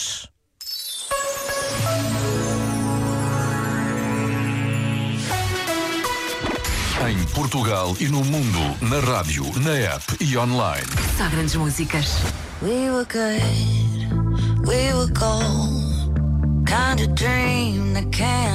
nós. Em Portugal e no mundo, na rádio, na app e online. Só grandes músicas. We were good, we were gold. Kind of dream that can't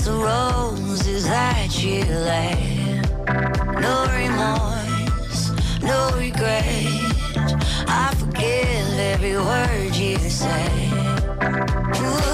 the roses that you left. No remorse, no regret. I forgive every word you say. Ooh.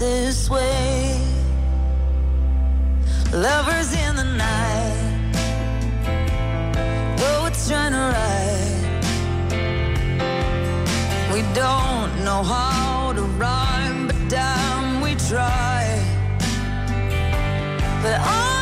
this way. Lovers in the night, Oh, it's trying to ride. We don't know how to rhyme, but damn, we try. But I